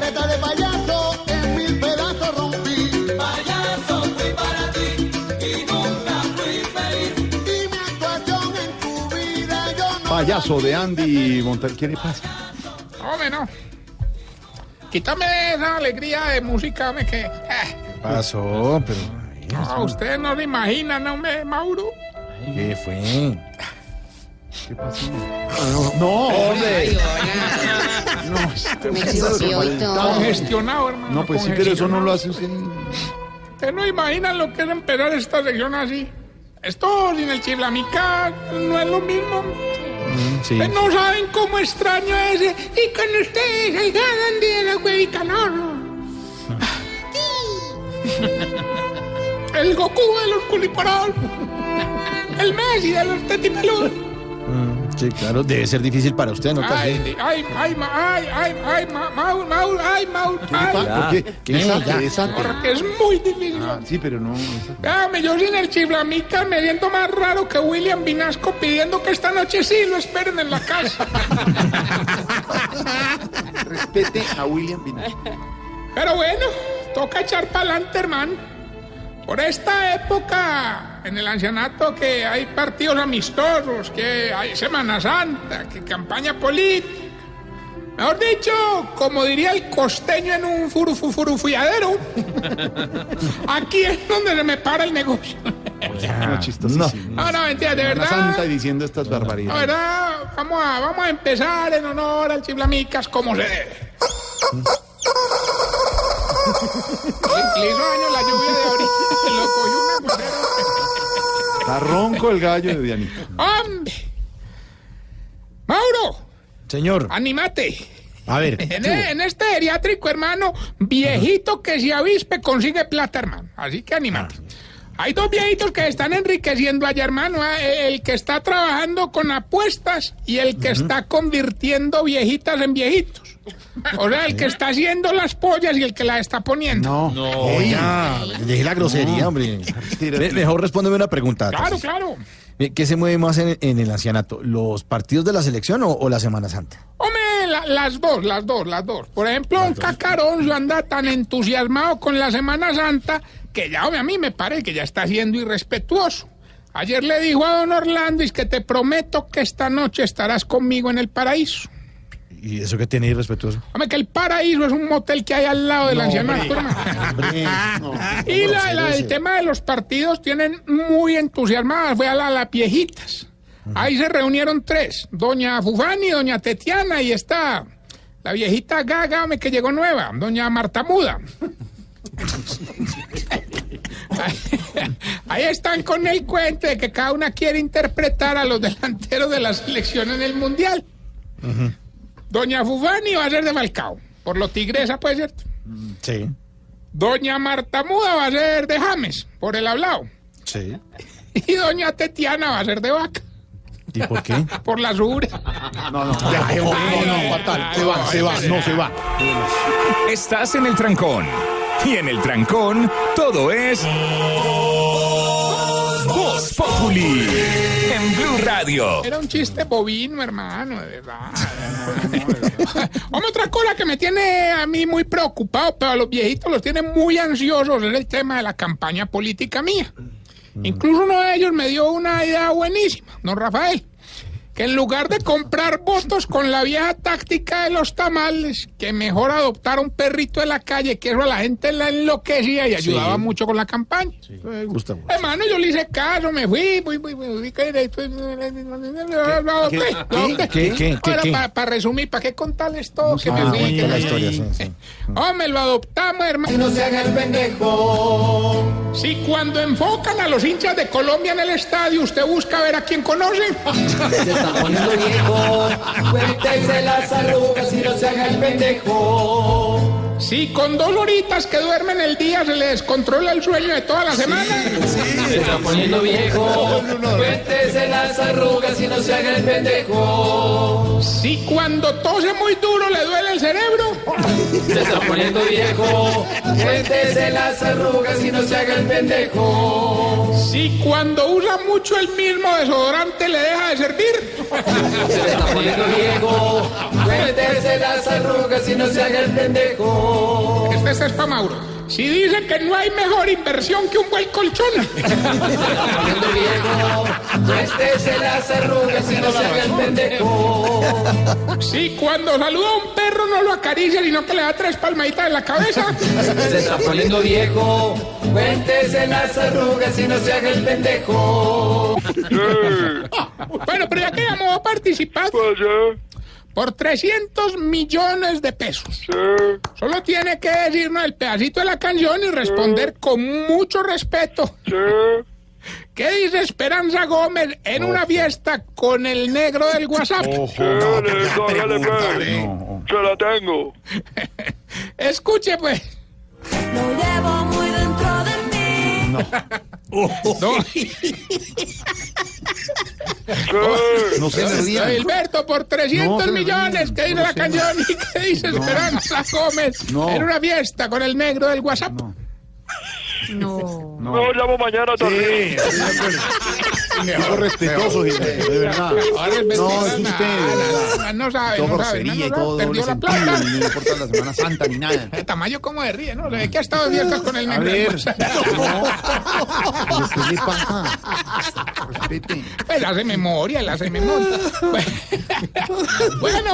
Careta, de payaso en mil pedazos rompí. Payaso fui para ti y nunca fui feliz. Y mi actuación en tu vida yo no. Payaso de Andy Montal, ¿qué le pasa? Hombre, no. Quítame esa alegría de música, hombre, que... eh, pasó? Pero. no, ustedes no se imaginan, ¿no, hombre, Mauro? ¿Qué fue? ¿Qué pasó? No, hombre. No, este- Me exigió y todo. Congestionado, hermano. No, pues sí, pero eso no lo hace usted. Ustedes no imaginan lo que es empezar esta sección así. Esto sin el chiflamica no es lo mismo. Sí. Ustedes no saben cómo extraño ese. Y con ustedes, el Gandhi de la huevica, no, no. El Goku de los culiparos. El Messi de los tetipeludos. Sí, claro, debe ser difícil para usted, ¿no? Ay, ay, ay, ay, ay, ay, ma- Maul, Maul, ay, Maul, ¿Qué le ay. pasa? ¿Por qué? desate. Porque es muy difícil. Ah, sí, pero no. Véame, yo sin el chiflamica me siento más raro que William Vinasco pidiendo que esta noche sí lo esperen en la casa. Respete a William Vinasco. Pero bueno, toca echar pa'lante, hermano. Por esta época, en el ancianato, que hay partidos amistosos, que hay Semana Santa, que campaña política. Mejor dicho, como diría el costeño en un furufurufiadero, aquí es donde se me para el negocio. No, chistosísimo. No, no, mentira, de Semana verdad. Santa y diciendo estas barbaridades. verdad, vamos a, vamos a empezar en honor al Chiflamicas como se debe. Le, le hizo daño la lluvia de ahorita. Lo cogió un aguacero. Está ronco el gallo de Dianita. ¡Hombre! Mauro, Señor, animate. a ver. En, e- en este geriátrico, hermano, viejito que se avispe consigue plata, hermano. Así que animate. Hay dos viejitos que están enriqueciendo allá, hermano. ¿eh? El que está trabajando con apuestas y el que está convirtiendo viejitas en viejitos. O sea, el que está haciendo las pollas y el que las está poniendo. No. Oiga, deje la grosería, hombre. Me- mejor respóndeme una pregunta. Claro, claro. ¿Qué se mueve más en, en el ancianato? ¿Los partidos de la selección o, o la Semana Santa? Hombre, la- las dos, las dos, las dos. Por ejemplo, un cacarón anda tan entusiasmado con la Semana Santa que ya, hombre, a mí me parece que ya está siendo irrespetuoso. Ayer le dijo a don Orlando es que te prometo que esta noche estarás conmigo en el paraíso. ¿Y eso que tiene irrespetuoso? Hombre, que el paraíso es un motel que hay al lado del ancianato, no. Y la, la- el tema de los partidos tienen muy entusiasmadas, fue a la- las viejitas. Ahí se reunieron tres, doña Fufani, doña Tetiana y está la viejita gaga que llegó nueva, doña Marta Muda. Ahí están con el cuento de que cada una quiere interpretar a los delanteros de la selección en el Mundial. Doña Fufani va a ser de Falcao, por lo tigresa, puede ser. Sí, Doña Marta Muda va a ser de James, por el hablado. sí. Y doña Tetiana va a ser de vaca, ¿Y por qué? por la sura. No, no, ya, no, no, no, fatal. Se va, se va, no se va. Estás en el trancón. Y en el trancón, todo es. Voz Populi. En Blue Radio. Era un chiste bovino, hermano, de verdad. Hombre, otra cosa que me tiene a mí muy preocupado, pero a los viejitos los tiene muy ansiosos, es el tema de la campaña política mía. Incluso uno de ellos me dio una idea buenísima, don Rafael. Que en lugar de comprar votos con la vieja táctica de los tamales, que mejor adoptar un perrito de la calle, que eso a la gente la enloquecía y ayudaba mucho con la campaña. Me gusta mucho. Hermano, yo le hice caso, me fui, fui, fui, fui, que-. ¿Qué, qué, qué? Para resumir, ¿para qué contarles todo? Que me Ah, fui, que la me- historia, sí, sí. Hombre, lo adoptamos, hermano. No se haga el pendejo. Si cuando enfocan a los hinchas de Colombia en el estadio, usted busca ver a quién conocen. Está poniendo viejo. Cuéntese las arrugas y no se haga el pendejo. Si con dos horitas que duermen el día se le descontrola el sueño de toda la semana. Se está poniendo viejo. Cuéntese las arrugas y no se haga el pendejo. Si cuando tose muy duro le duele el cerebro. Se está poniendo viejo. Cuéntese las arrugas y no se haga el pendejo. Si cuando usa mucho el mismo desodorante le deja de servir. Se está poniendo viejo. Cuéntese las arrugas y no se haga el pendejo. Este, este es para Mauro. Si dice que no hay mejor inversión que un buen colchón. Cuéntese las arrugas y no se haga el pendejo. Si cuando saluda a un perro no lo acaricia, sino que le da tres palmaditas en la cabeza. Se está poniendo viejo. Cuéntese las arrugas y no se haga el pendejo. Bueno, pero ya que llamó a participar por 300 millones de pesos. Solo tiene que decirnos el pedacito de la canción y responder con mucho respeto. ¿Qué dice Esperanza Gómez en una fiesta con el negro del WhatsApp? Hágale, pues. Se la tengo. Escuche, pues. Lo llevo muy dentro de mí. No, No se me rían. Gilberto, por 300 No, se me millones, ¿qué dice no la se canción? ¿Y qué dice Esperanza Gómez No. en una fiesta con el negro del WhatsApp? No. No, llamo mañana también. Algo respetuoso, Gilberto, de verdad. Es No, es usted, No sabe, Todo no sabe. grosería y no, no, todo doble la sentido, no importa la Semana Santa ni nada. El tamaño como de ríe, ¿no? Ve que ha estado fiestas con el A negro del ver. ¿pero ¿qué le pasa? Respete. Él hace memoria, él hace memoria. Bueno,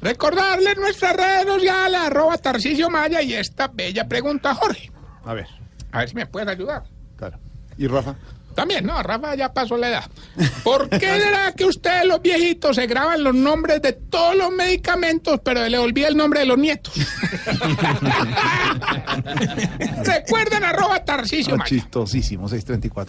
recordarle nuestras redes sociales, arroba Tarcisio Maya y esta bella pregunta, Jorge. A ver, A ver si me puedes ayudar. claro. ¿Y Rafa? También, no, Rafa ya pasó la edad. ¿Por qué será que ustedes, los viejitos, se graban los nombres de todos los medicamentos, pero le olvida el nombre de los nietos? Recuerden arroba Tarcisio Maya. chistosísimo, 634.